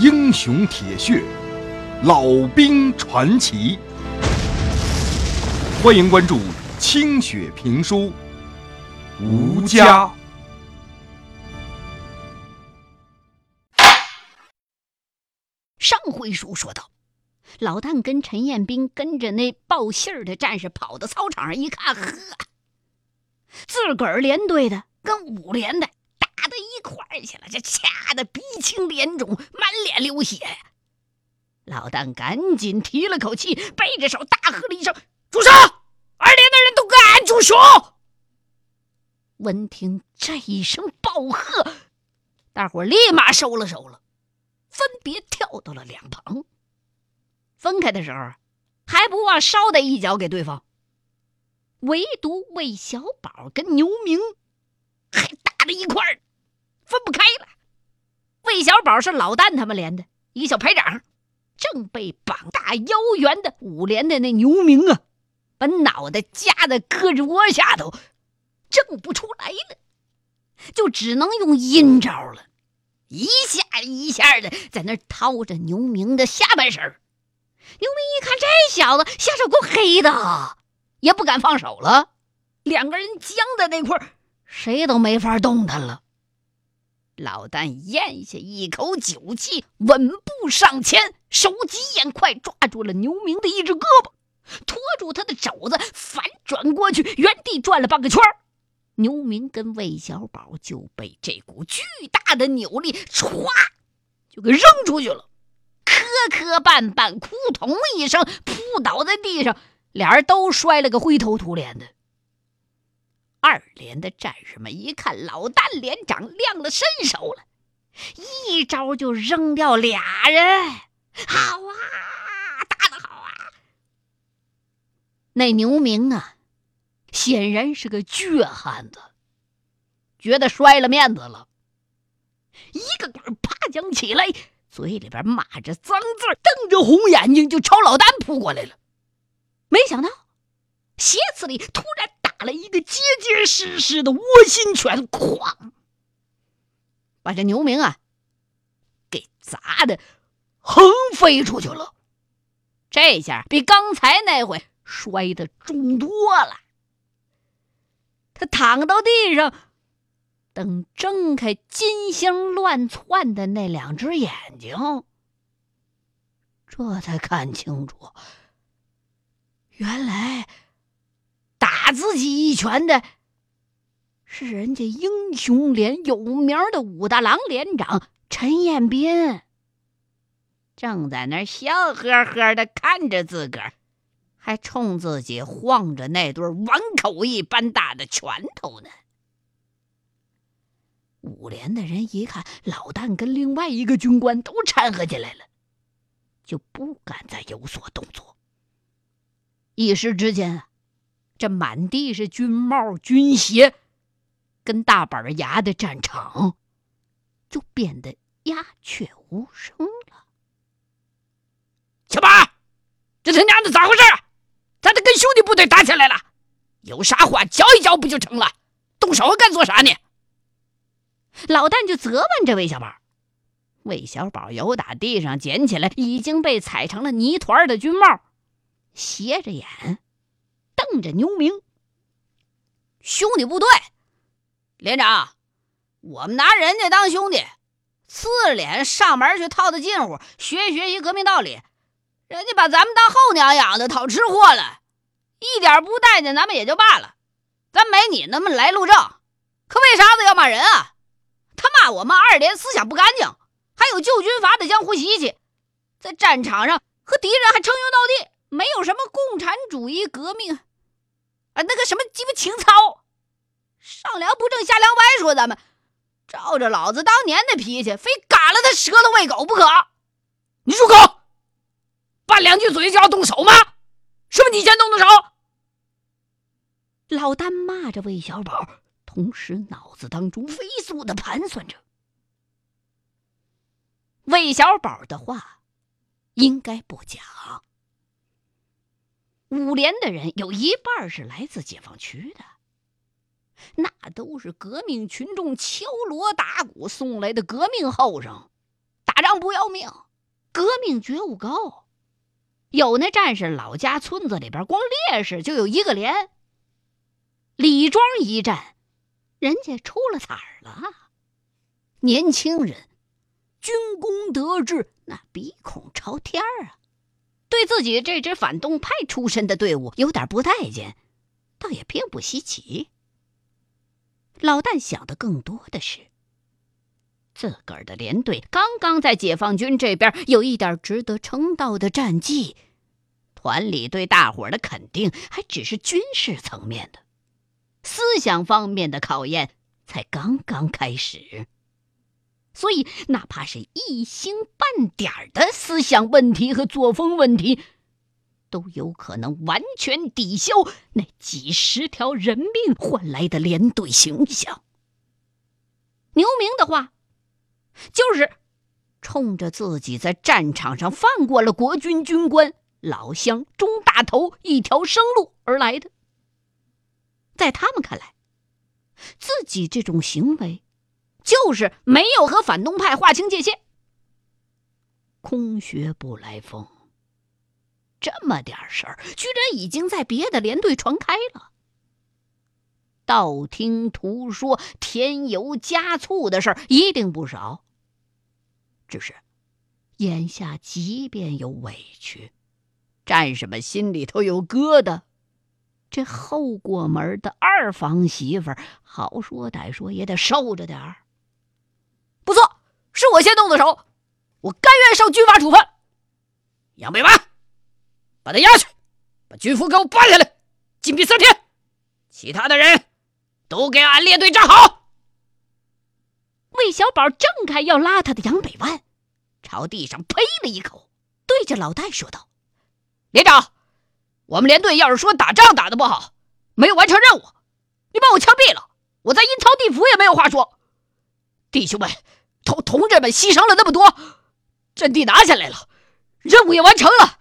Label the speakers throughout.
Speaker 1: 英雄铁血，老兵传奇。欢迎关注清雪评书《吴家》。
Speaker 2: 上回书说到，老旦跟陈彦斌跟着那报信儿的战士跑到操场上一看，呵，自个儿连队的跟五连的打到一块儿去了，这掐的鼻青脸肿，满脸流血。老旦赶紧提了口气，背着手大喝了一声：“住手！二连的人都给俺住手！”闻听这一声暴喝，大伙立马收了手了。分别跳到了两旁。分开的时候，还不忘捎带一脚给对方。唯独魏小宝跟牛明还打在一块儿，分不开了。魏小宝是老旦他们连的一个小排长，正被膀大腰圆的五连的那牛明啊，把脑袋夹在胳肢窝下头，挣不出来了，就只能用阴招了。一下一下的在那掏着牛明的下半身牛明一看这小子下手够黑的，也不敢放手了。两个人僵在那块儿，谁都没法动弹了。老旦咽下一口酒气，稳步上前，手疾眼快，抓住了牛明的一只胳膊，拖住他的肘子，反转过去，原地转了半个圈。牛明跟魏小宝就被这股巨大的扭力歘就给扔出去了，磕磕绊绊，扑通一声扑倒在地上，俩人都摔了个灰头土脸的。二连的战士们一看老旦连长亮了身手了，一招就扔掉俩人，好啊，打得好啊！那牛明啊！显然是个倔汉子，觉得摔了面子了，一个滚爬将起来，嘴里边骂着脏字，瞪着红眼睛就朝老丹扑过来了。没想到鞋子里突然打了一个结结实实的窝心拳，哐，把这牛明啊给砸的横飞出去了。这下比刚才那回摔的重多了。他躺到地上，等睁开金星乱窜的那两只眼睛，这才看清楚，原来自己一拳的是人家英雄连有名的武大郎连长陈彦斌，正在那笑呵呵的看着自个儿。还冲自己晃着那对碗口一般大的拳头呢。五连的人一看老旦跟另外一个军官都掺和进来了，就不敢再有所动作。一时之间，这满地是军帽、军鞋，跟大板牙的战场，就变得鸦雀无声了。
Speaker 3: 小八，这他娘的咋回事？咱这跟兄弟部队打起来了，有啥话教一教不就成了？动手干做啥呢？
Speaker 2: 老旦就责问这魏小宝。魏小宝由打地上捡起来已经被踩成了泥团的军帽，斜着眼瞪着牛明。兄弟部队，连长，我们拿人家当兄弟，呲着脸上门去套的近乎，学一学习革命道理。人家把咱们当后娘养的，讨吃货了，一点不待见咱们也就罢了，咱没你那么来路正，可为啥子要骂人啊？他骂我们二连思想不干净，还有旧军阀的江湖习气，在战场上和敌人还称兄道弟，没有什么共产主义革命那个什么鸡巴情操，上梁不正下梁歪，说咱们照着老子当年的脾气，非嘎了他舌头喂狗不可。
Speaker 3: 你住口！拌两句嘴就要动手吗？是不是你先动的手？
Speaker 2: 老丹骂着魏小宝，同时脑子当中飞速的盘算着：魏小宝的话应该不假。五连的人有一半是来自解放区的，那都是革命群众敲锣打鼓送来的革命后生。打
Speaker 4: 仗不要命，革命觉悟高。有那战士老家村子里边，光烈士就有一个连。李庄一战，人家出了彩儿了。年轻人，军功得志，那鼻孔朝天儿啊！对自己这支反动派出身的队伍有点不待见，倒也并不稀奇。老旦想的更多的是，自个儿的连队刚刚在解放军这边有一点值得称道的战绩，团里对大伙的肯定还只是军事层面的。思想方面的考验才刚刚开始，所以哪怕是一星半点的思想问题和作风问题，都有可能完全抵消那几十条人命换来的连队形象。牛明的话，就是冲着自己在战场上放过了国军军官老乡钟大头一条生路而来的。在他们看来，自己这种行为就是没有和反动派划清界限。空穴不来风，这么点事儿，居然已经在别的连队传开了。道听途说、添油加醋的事儿一定不少。只是，眼下即便有委屈，战士们心里头有疙瘩。这后过门的二房媳妇儿，好说歹说也得受着点儿。
Speaker 2: 不错，是我先动的手，我甘愿受军法处分。杨北万，把他押去，把军服给我扒下来，禁闭三天。其他的人都给俺列队站好。
Speaker 4: 魏小宝挣开要拉他的杨北万，朝地上呸了一口，对着老戴说道：“
Speaker 2: 连长。”我们连队要是说打仗打的不好，没有完成任务，你把我枪毙了，我在阴曹地府也没有话说。弟兄们，同志们牺牲了那么多，阵地拿下来了，任务也完成了，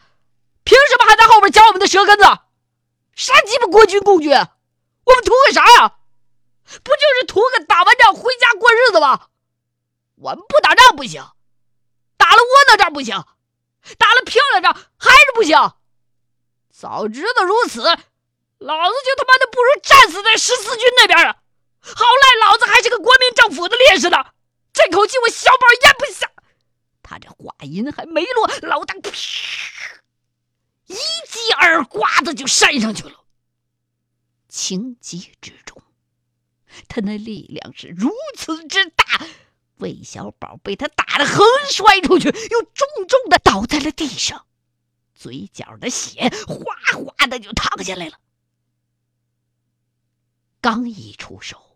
Speaker 2: 凭什么还在后边嚼我们的舌根子？啥鸡巴国军共军？我们图个啥呀？不就是图个打完仗回家过日子吗？我们不打仗不行，打了窝囊仗不行，打了漂亮仗还是不行。早知道如此，老子就他妈的不如战死在十四军那边了。好赖老子还是个国民政府的烈士呢，这口气我小宝咽不下。他这话音还没落，老大一记耳刮子就扇上去了。情急之中，他那力量是如此之大，魏小宝被他打得横摔出去，又重重的倒在了地上。嘴角的血哗哗的就淌下来了。刚一出手，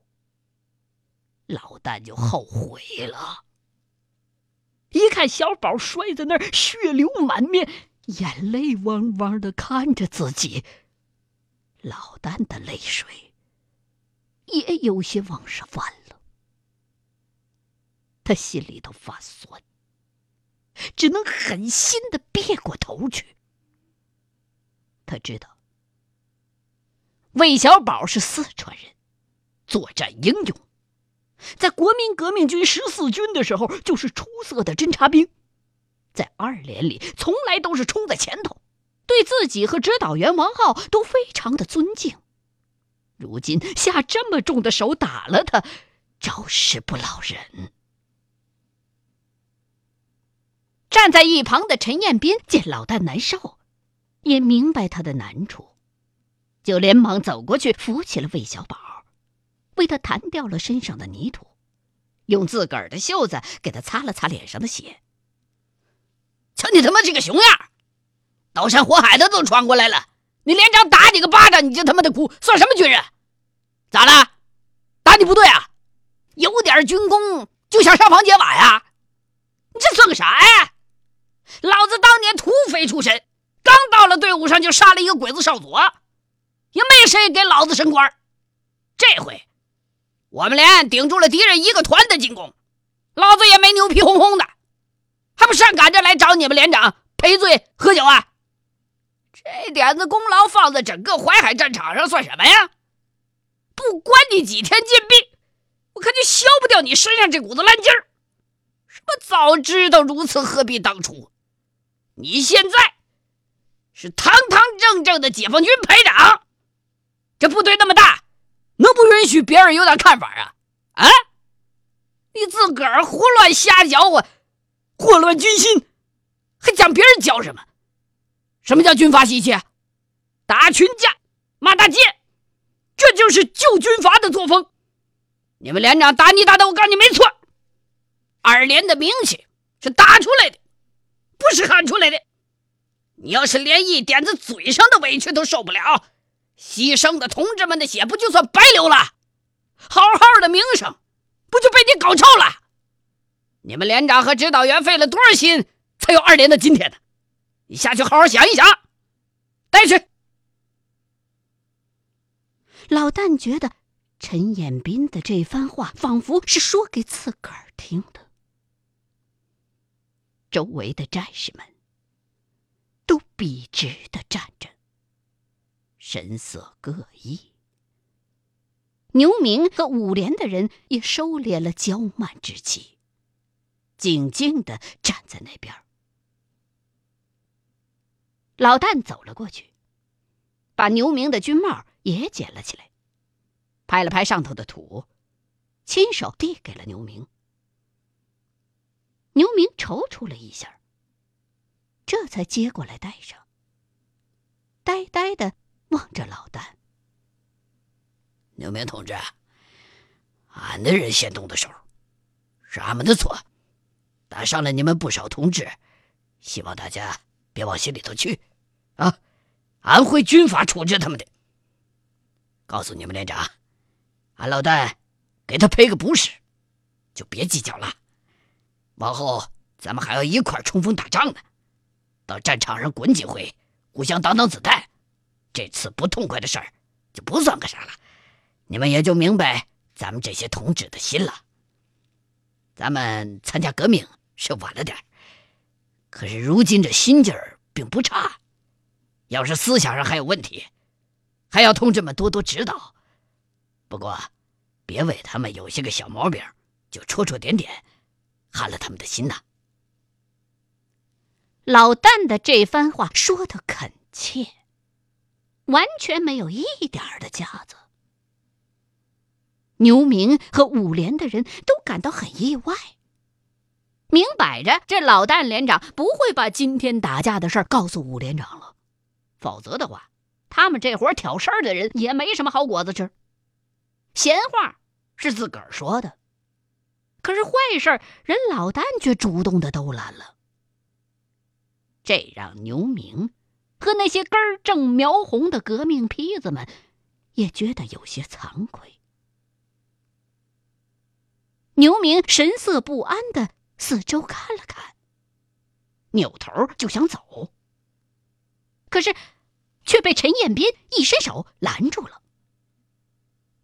Speaker 2: 老旦就后悔了。一看小宝摔在那儿，血流满面，眼泪汪汪的看着自己，老旦的泪水也有些往上翻了。他心里头发酸。只能狠心的别过头去。他知道，魏小宝是四川人，作战英勇，在国民革命军十四军的时候就是出色的侦察兵，在二连里从来都是冲在前头，对自己和指导员王浩都非常的尊敬。如今下这么重的手打了他，着实不饶人。站在一旁的陈彦斌见老旦难受，也明白他的难处，就连忙走过去扶起了魏小宝，为他弹掉了身上的泥土，用自个儿的袖子给他擦了擦脸上的血。瞧你他妈这个熊样，刀山火海的都闯过来了，你连长打你个巴掌你就他妈的哭，算什么军人？咋了？打你不对啊？有点军功就想上房揭瓦呀？你这算个啥呀？老子当年土匪出身，刚到了队伍上就杀了一个鬼子少佐，也没谁给老子升官。这回我们连顶住了敌人一个团的进攻，老子也没牛皮哄哄的，还不上赶着来找你们连长赔罪喝酒啊？这点子功劳放在整个淮海战场上算什么呀？不关你几天禁闭，我可就消不掉你身上这股子烂劲儿。
Speaker 3: 什么早知道如此，何必当初？你现在是堂堂正正的解放军排长，这部队那么大，能不允许别人有点看法啊？啊！你自个儿胡乱瞎搅和，祸乱军心，还讲别人教什么？什么叫军阀习气？打群架，骂大街，这就是旧军阀的作风。你们连长打你打的，我告诉你没错。二连的名气是打出来的，不是喊出来的。你要是连一点子嘴上的委屈都受不了，牺牲的同志们的血不就算白流了？好好的名声不就被你搞臭了？你们连长和指导员费了多少心，才有二连的今天呢？你下去好好想一想，带去。
Speaker 2: 老旦觉得陈彦斌的这番话仿佛是说给自个儿听的。周围的战士们都笔直的站着，神色各异。牛明和五连的人也收敛了骄慢之气，静静的站在那边。老旦走了过去，把牛明的军帽也捡了起来，拍了拍上头的土，亲手递给了牛明。牛明踌躇了一下，这才接过来戴上，呆呆的望着老旦。
Speaker 3: 刘明同志，俺的人先动的手，是俺们的错，打伤了你们不少同志，希望大家别往心里头去，啊，俺会军法处置他们的。告诉你们连长，俺老旦给他赔个不是，就别计较了。往后咱们还要一块冲锋打仗呢，到战场上滚几回，互相挡挡子弹。这次不痛快的事儿就不算个啥了，你们也就明白咱们这些同志的心了。咱们参加革命是晚了点可是如今这心劲儿并不差。要是思想上还有问题，还要同志们多多指导。不过，别为他们有些个小毛病就戳戳点点。寒了他们的心呐！
Speaker 2: 老旦的这番话说的恳切，完全没有一点的架子。牛明和五连的人都感到很意外。明摆着，这老旦连长不会把今天打架的事告诉五连长了，否则的话，他们这伙挑事儿的人也没什么好果子吃。闲话是自个儿说的。可是坏事人老旦却主动的都拦了，这让牛明和那些根正苗红的革命坯子们也觉得有些惭愧。牛明神色不安的四周看了看，扭头就想走，可是却被陈彦斌一伸手拦住了。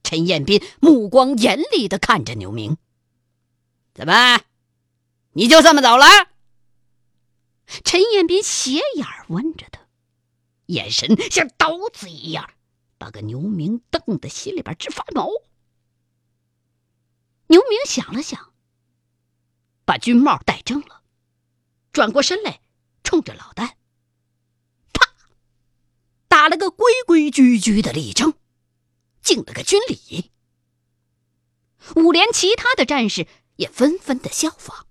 Speaker 2: 陈彦斌目光严厉的看着牛明。
Speaker 3: 怎么，你就这么走了？
Speaker 2: 陈彦斌斜眼问着他，眼神像刀子一样，把个牛明瞪得心里边直发毛。牛明想了想，把军帽戴正了，转过身来，冲着老旦，啪，打了个规规矩矩的立正，敬了个军礼。五连其他的战士。也纷纷的效仿，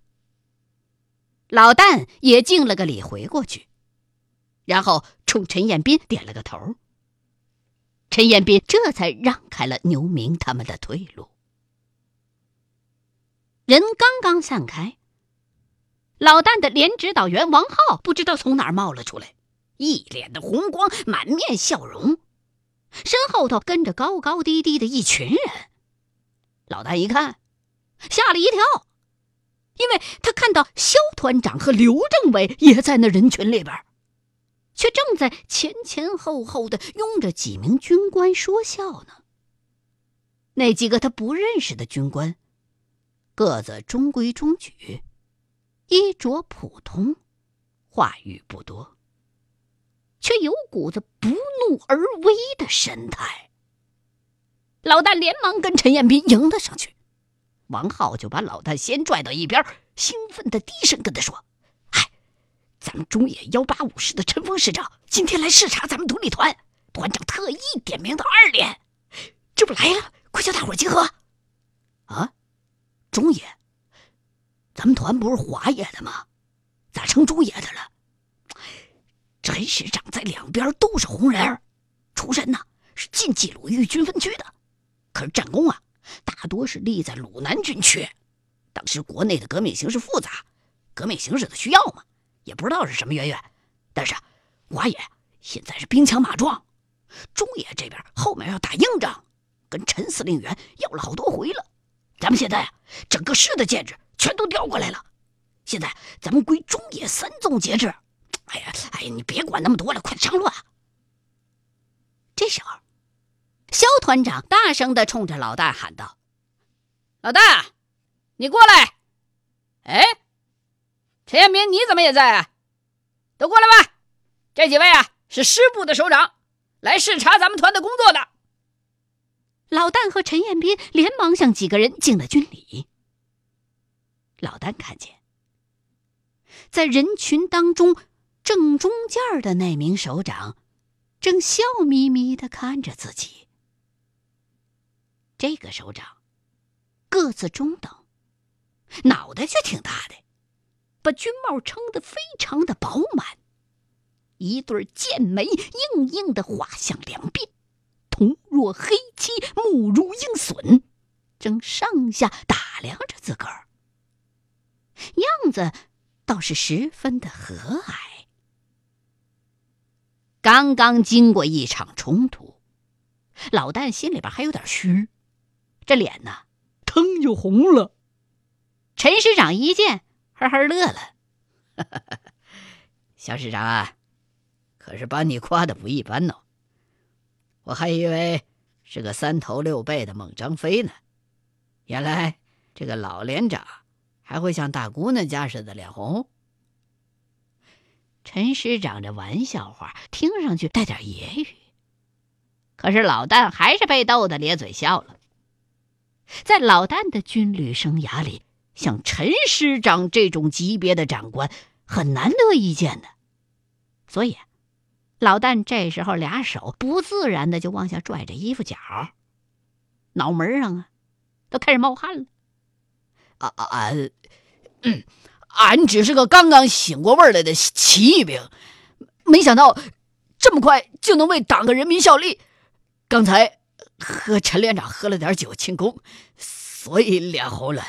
Speaker 2: 老旦也敬了个礼，回过去，然后冲陈彦斌点了个头。陈彦斌这才让开了牛明他们的退路。人刚刚散开，老旦的连指导员王浩不知道从哪儿冒了出来，一脸的红光，满面笑容，身后头跟着高高低低的一群人。老旦一看。吓了一跳，因为他看到肖团长和刘政委也在那人群里边，却正在前前后后的拥着几名军官说笑呢。那几个他不认识的军官，个子中规中矩，衣着普通，话语不多，却有股子不怒而威的神态。老旦连忙跟陈彦斌迎了上去。王浩就把老旦先拽到一边，兴奋的低声跟他说：“，咱们中野幺八五师的陈峰师长今天来视察咱们独立团，团长特意点名的二连，这不来了，快叫大伙集合！”
Speaker 3: 啊，中野，咱们团不是华野的吗？咋成中野的了？
Speaker 2: 陈师长在两边都是红人，出身呢是晋冀鲁豫军分区的，可是战功啊，大多是立在鲁南军区。当时国内的革命形势复杂，革命形势的需要嘛，也不知道是什么渊源。但是华野现在是兵强马壮，中野这边后面要打硬仗，跟陈司令员要了好多回了。咱们现在啊，整个师的建制全都调过来了。现在咱们归中野三纵节制。哎呀，哎呀，你别管那么多了，快上路啊！这时候，肖团长大声的冲着老大喊道：“
Speaker 3: 老大，你过来！哎，陈彦斌，你怎么也在啊？都过来吧！这几位啊，是师部的首长，来视察咱们团的工作的。”
Speaker 2: 老旦和陈彦斌连忙向几个人敬了军礼。老旦看见，在人群当中。正中间的那名首长，正笑眯眯的看着自己。这个首长个子中等，脑袋却挺大的，把军帽撑得非常的饱满，一对剑眉硬硬的画向两鬓，瞳若黑漆，目如鹰隼，正上下打量着自个儿，样子倒是十分的和蔼。刚刚经过一场冲突，老旦心里边还有点虚，这脸呢，腾就红了。陈师长一见，呵呵乐了：“
Speaker 3: 小师长啊，可是把你夸的不一般哦，我还以为是个三头六臂的猛张飞呢，原来这个老连长还会像大姑娘家似的脸红。”
Speaker 2: 陈师长这玩笑话听上去带点揶揄，可是老旦还是被逗得咧嘴笑了。在老旦的军旅生涯里，像陈师长这种级别的长官很难得一见的，所以老旦这时候俩手不自然的就往下拽着衣服角，脑门上啊都开始冒汗了。
Speaker 3: 啊啊！嗯。俺只是个刚刚醒过味来的起义兵，没想到这么快就能为党和人民效力。刚才和陈连长喝了点酒庆功，所以脸红了。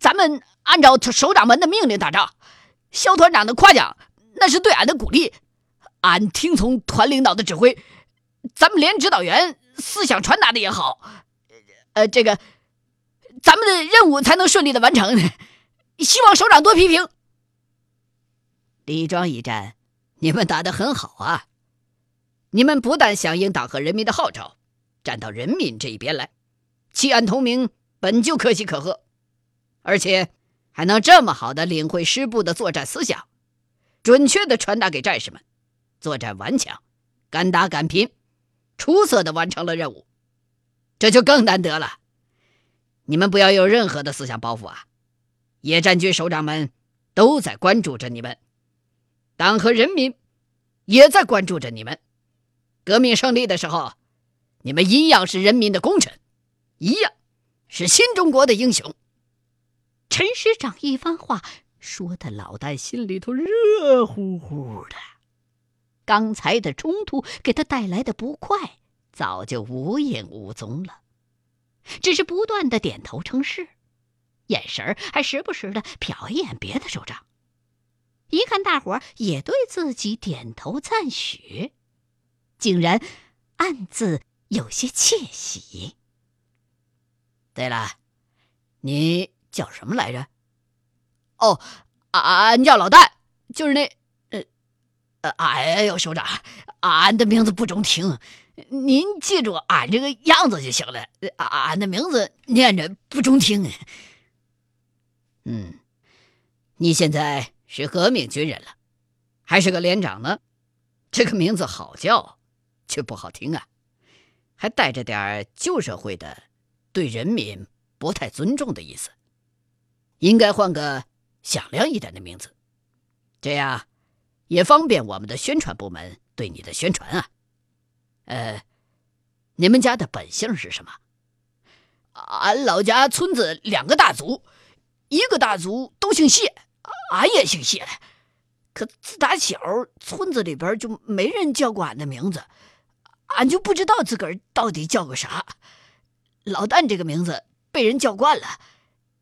Speaker 3: 咱们按照首长们的命令打仗，肖团长的夸奖那是对俺的鼓励。俺听从团领导的指挥，咱们连指导员思想传达的也好，呃，这个咱们的任务才能顺利的完成。希望首长多批评。李庄一战，你们打得很好啊！你们不但响应党和人民的号召，站到人民这一边来，弃暗投明本就可喜可贺，而且还能这么好的领会师部的作战思想，准确的传达给战士们，作战顽强，敢打敢拼，出色的完成了任务，这就更难得了。你们不要有任何的思想包袱啊！野战军首长们都在关注着你们，党和人民也在关注着你们。革命胜利的时候，你们一样是人民的功臣，一样是新中国的英雄。
Speaker 2: 陈师长一番话说的老旦心里头热乎乎的，刚才的冲突给他带来的不快早就无影无踪了，只是不断的点头称是。眼神还时不时的瞟一眼别的首长，一看大伙儿也对自己点头赞许，竟然暗自有些窃喜。
Speaker 3: 对了，你叫什么来着？哦，俺叫老戴，就是那……呃呃，哎呦，首长，俺的名字不中听，您记住俺这个样子就行了。俺的名字念着不中听。嗯，你现在是革命军人了，还是个连长呢？这个名字好叫，却不好听啊，还带着点旧社会的对人民不太尊重的意思。应该换个响亮一点的名字，这样也方便我们的宣传部门对你的宣传啊。呃，你们家的本姓是什么？
Speaker 5: 俺老家村子两个大族，一个大族都姓谢，俺也姓谢。可自打小，村子里边就没人叫过俺的名字，俺就不知道自个儿到底叫个啥。老旦这个名字被人叫惯了，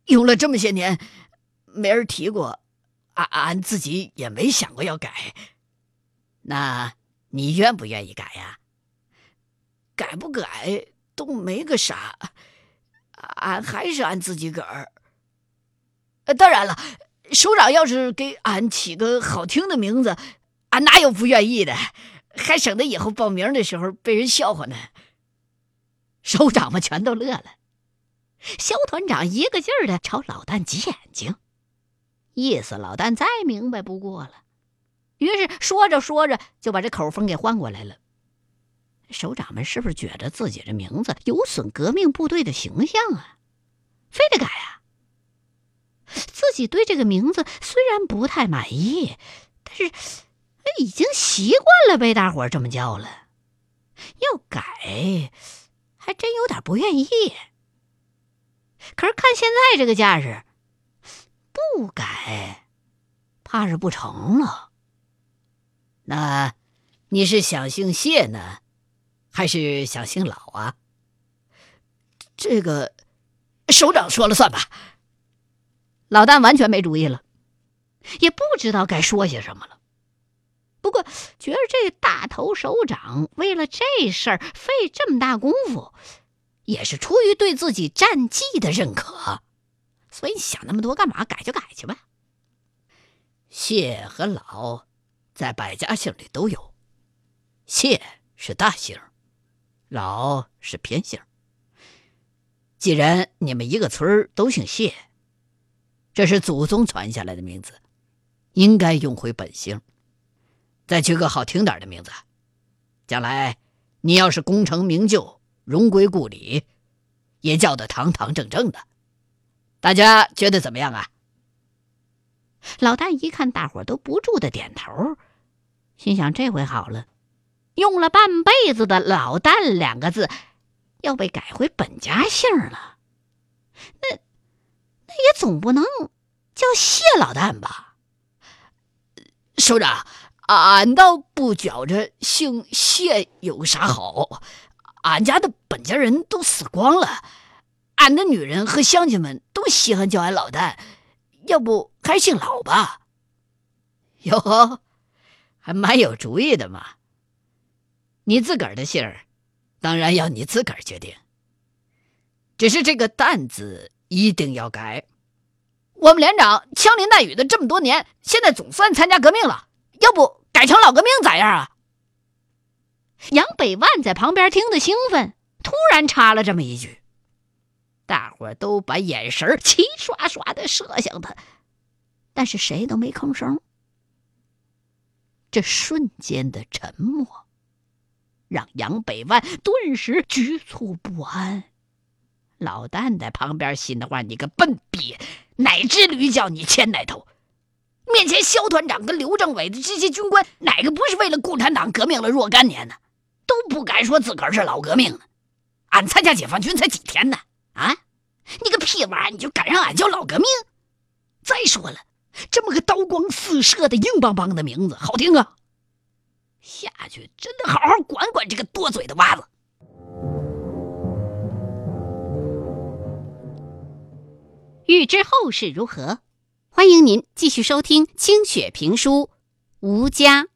Speaker 5: 用了这么些年，没人提过，俺俺自己也没想过要改。
Speaker 3: 那你愿不愿意改呀？
Speaker 5: 改不改都没个啥。俺还是俺自己个儿。当然了，首长要是给俺起个好听的名字，俺哪有不愿意的，还省得以后报名的时候被人笑话呢。
Speaker 2: 首长们全都乐了，肖团长一个劲儿的朝老旦挤眼睛，意思老旦再明白不过了。于是说着说着就把这口风给换过来了。首长们是不是觉得自己的名字有损革命部队的形象啊？非得改啊？自己对这个名字虽然不太满意，但是已经习惯了被大伙这么叫了，要改还真有点不愿意。可是看现在这个架势，不改怕是不成了。
Speaker 3: 那你是想姓谢呢？还是想姓老啊？
Speaker 5: 这个首长说了算吧。
Speaker 2: 老旦完全没主意了，也不知道该说些什么了。不过觉得这大头首长为了这事儿费这么大功夫，也是出于对自己战绩的认可，所以想那么多干嘛？改就改去吧。
Speaker 3: 谢和老在百家姓里都有，谢是大姓。老是偏姓。既然你们一个村都姓谢，这是祖宗传下来的名字，应该用回本姓，再取个好听点的名字。将来你要是功成名就、荣归故里，也叫得堂堂正正的。大家觉得怎么样啊？
Speaker 2: 老大一看大伙都不住的点头，心想这回好了。用了半辈子的“老旦”两个字，要被改回本家姓了。那那也总不能叫谢老旦吧？
Speaker 5: 首长，俺倒不觉着姓谢有啥好。俺家的本家人都死光了，俺的女人和乡亲们都稀罕叫俺老旦。要不还姓老吧？
Speaker 3: 哟，还蛮有主意的嘛。你自个儿的姓儿，当然要你自个儿决定。只是这个“旦”字一定要改。
Speaker 5: 我们连长枪林弹雨的这么多年，现在总算参加革命了，要不改成老革命咋样啊？
Speaker 2: 杨百万在旁边听得兴奋，突然插了这么一句，大伙都把眼神齐刷刷的射向他，但是谁都没吭声。这瞬间的沉默。让杨百万顿时局促不安。老旦在旁边心的话：“你个笨逼，哪只驴叫你牵哪头？面前肖团长跟刘政委的这些军官，哪个不是为了共产党革命了若干年呢？都不敢说自个儿是老革命呢。俺参加解放军才几天呢？啊，你个屁娃，你就敢让俺叫老革命？再说了，这么个刀光四射的硬邦邦的名字，好听啊！”下去真得好好管管这个多嘴的娃子。欲知后事如何，欢迎您继续收听清雪评书《吴家》。